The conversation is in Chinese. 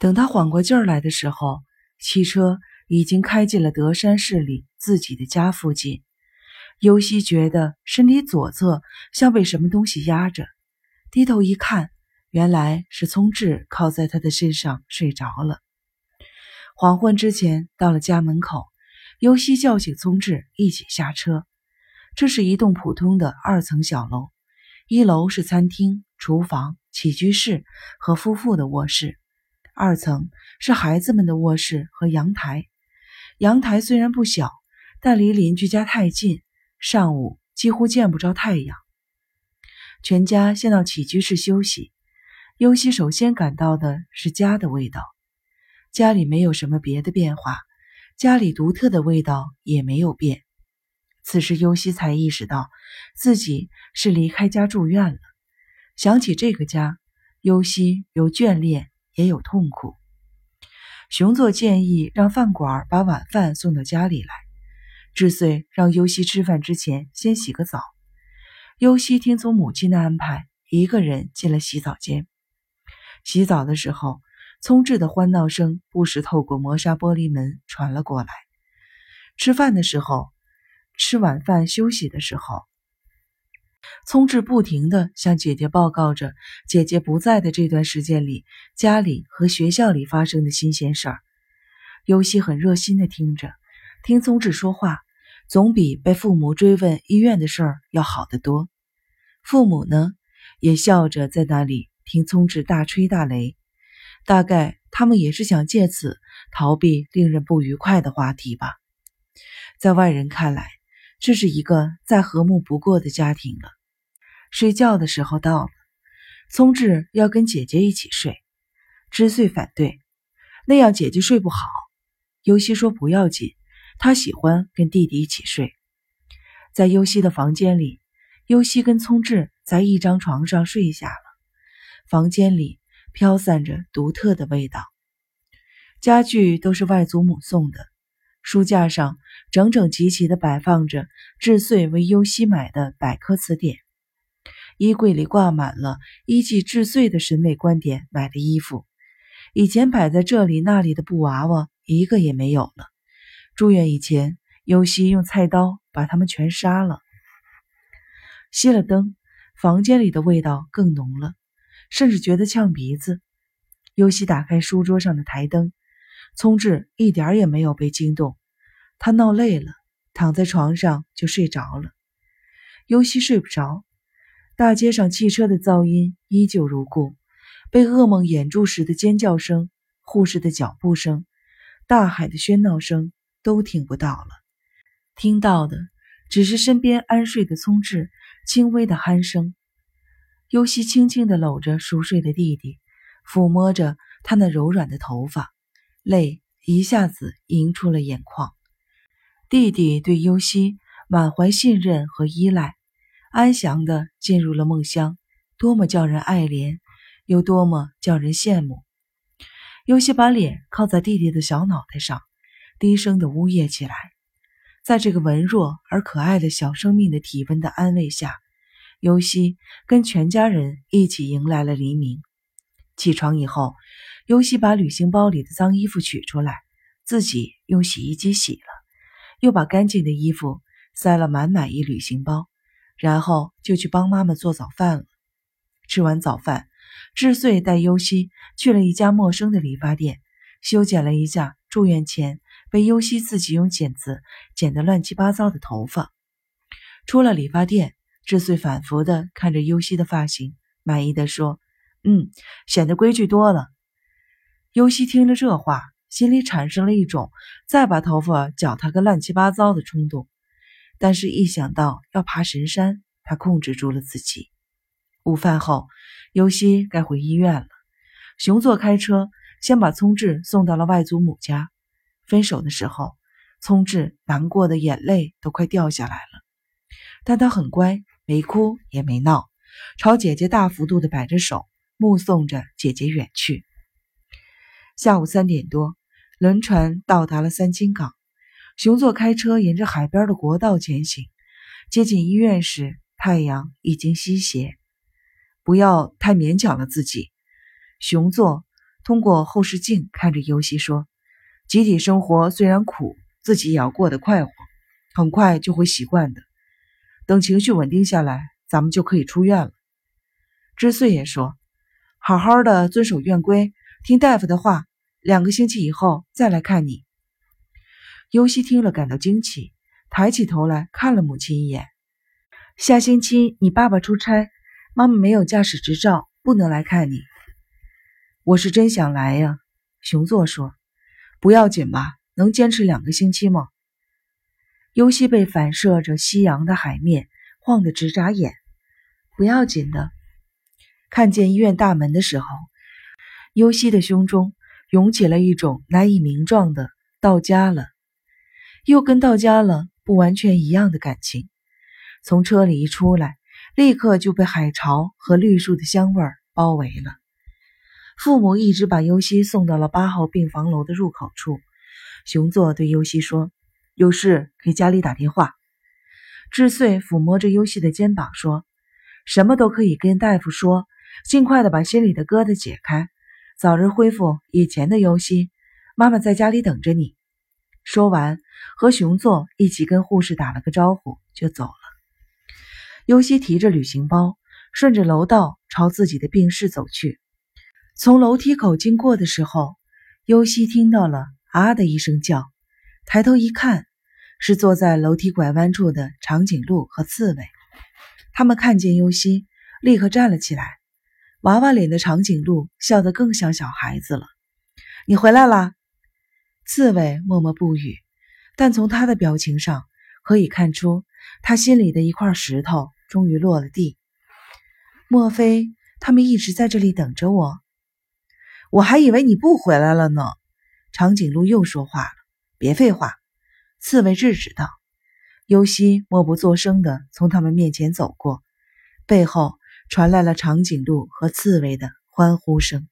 等他缓过劲儿来的时候，汽车已经开进了德山市里自己的家附近。尤西觉得身体左侧像被什么东西压着，低头一看，原来是聪智靠在他的身上睡着了。黄昏之前到了家门口，尤西叫醒聪智一起下车。这是一栋普通的二层小楼，一楼是餐厅、厨房、起居室和夫妇的卧室，二层是孩子们的卧室和阳台。阳台虽然不小，但离邻居家太近。上午几乎见不着太阳，全家先到起居室休息。尤西首先感到的是家的味道，家里没有什么别的变化，家里独特的味道也没有变。此时尤西才意识到自己是离开家住院了。想起这个家，尤西有眷恋，也有痛苦。熊作建议让饭馆把晚饭送到家里来。智穗让尤西吃饭之前先洗个澡。尤西听从母亲的安排，一个人进了洗澡间。洗澡的时候，聪智的欢闹声不时透过磨砂玻璃门传了过来。吃饭的时候，吃晚饭休息的时候，聪智不停地向姐姐报告着姐姐不在的这段时间里家里和学校里发生的新鲜事儿。尤西很热心地听着。听聪智说话，总比被父母追问医院的事儿要好得多。父母呢，也笑着在那里听聪智大吹大擂。大概他们也是想借此逃避令人不愉快的话题吧。在外人看来，这是一个再和睦不过的家庭了。睡觉的时候到了，聪智要跟姐姐一起睡，知穗反对，那样姐姐睡不好。尤西说不要紧。他喜欢跟弟弟一起睡，在优西的房间里，优西跟聪智在一张床上睡下了。房间里飘散着独特的味道，家具都是外祖母送的，书架上整整齐齐地摆放着智穗为优西买的百科词典，衣柜里挂满了依据智穗的审美观点买的衣服，以前摆在这里那里的布娃娃一个也没有了。住院以前，尤西用菜刀把他们全杀了。熄了灯，房间里的味道更浓了，甚至觉得呛鼻子。尤西打开书桌上的台灯，聪智一点也没有被惊动。他闹累了，躺在床上就睡着了。尤西睡不着，大街上汽车的噪音依旧如故，被噩梦掩住时的尖叫声、护士的脚步声、大海的喧闹声。都听不到了，听到的只是身边安睡的聪智轻微的鼾声。尤西轻轻地搂着熟睡的弟弟，抚摸着他那柔软的头发，泪一下子盈出了眼眶。弟弟对尤西满怀信任和依赖，安详地进入了梦乡，多么叫人爱怜，又多么叫人羡慕。尤西把脸靠在弟弟的小脑袋上。低声的呜咽起来，在这个文弱而可爱的小生命的体温的安慰下，尤西跟全家人一起迎来了黎明。起床以后，尤西把旅行包里的脏衣服取出来，自己用洗衣机洗了，又把干净的衣服塞了满满一旅行包，然后就去帮妈妈做早饭了。吃完早饭，智穗带尤西去了一家陌生的理发店，修剪了一下住院前。被尤西自己用剪子剪得乱七八糟的头发，出了理发店，智穗反复地看着尤西的发型，满意的说：“嗯，显得规矩多了。”尤西听了这话，心里产生了一种再把头发绞他个乱七八糟的冲动，但是，一想到要爬神山，他控制住了自己。午饭后，尤西该回医院了。熊作开车先把聪智送到了外祖母家。分手的时候，聪智难过的眼泪都快掉下来了，但他很乖，没哭也没闹，朝姐姐大幅度的摆着手，目送着姐姐远去。下午三点多，轮船到达了三清港，熊作开车沿着海边的国道前行。接近医院时，太阳已经西斜。不要太勉强了自己，熊作通过后视镜看着尤西说：“集体生活虽然苦，自己也要过得快活，很快就会习惯的。等情绪稳定下来，咱们就可以出院了。”知穗也说：“好好的遵守院规，听大夫的话，两个星期以后再来看你。”尤西听了感到惊奇，抬起头来看了母亲一眼。下星期你爸爸出差，妈妈没有驾驶执照，不能来看你。我是真想来呀，熊座说：“不要紧吧？能坚持两个星期吗？”尤西被反射着夕阳的海面晃得直眨眼。不要紧的。看见医院大门的时候，尤西的胸中涌起了一种难以名状的“到家了”。又跟到家了不完全一样的感情。从车里一出来，立刻就被海潮和绿树的香味包围了。父母一直把尤西送到了八号病房楼的入口处。熊座对尤西说：“有事给家里打电话。”智穗抚摸着尤西的肩膀说：“什么都可以跟大夫说，尽快的把心里的疙瘩解开，早日恢复以前的尤西。妈妈在家里等着你。”说完，和熊座一起跟护士打了个招呼，就走了。尤西提着旅行包，顺着楼道朝自己的病室走去。从楼梯口经过的时候，尤西听到了“啊”的一声叫，抬头一看，是坐在楼梯拐弯处的长颈鹿和刺猬。他们看见尤西，立刻站了起来。娃娃脸的长颈鹿笑得更像小孩子了。“你回来啦！”刺猬默默不语，但从他的表情上可以看出，他心里的一块石头终于落了地。莫非他们一直在这里等着我？我还以为你不回来了呢。长颈鹿又说话了：“别废话。”刺猬制止道。尤西默不作声地从他们面前走过，背后传来了长颈鹿和刺猬的欢呼声。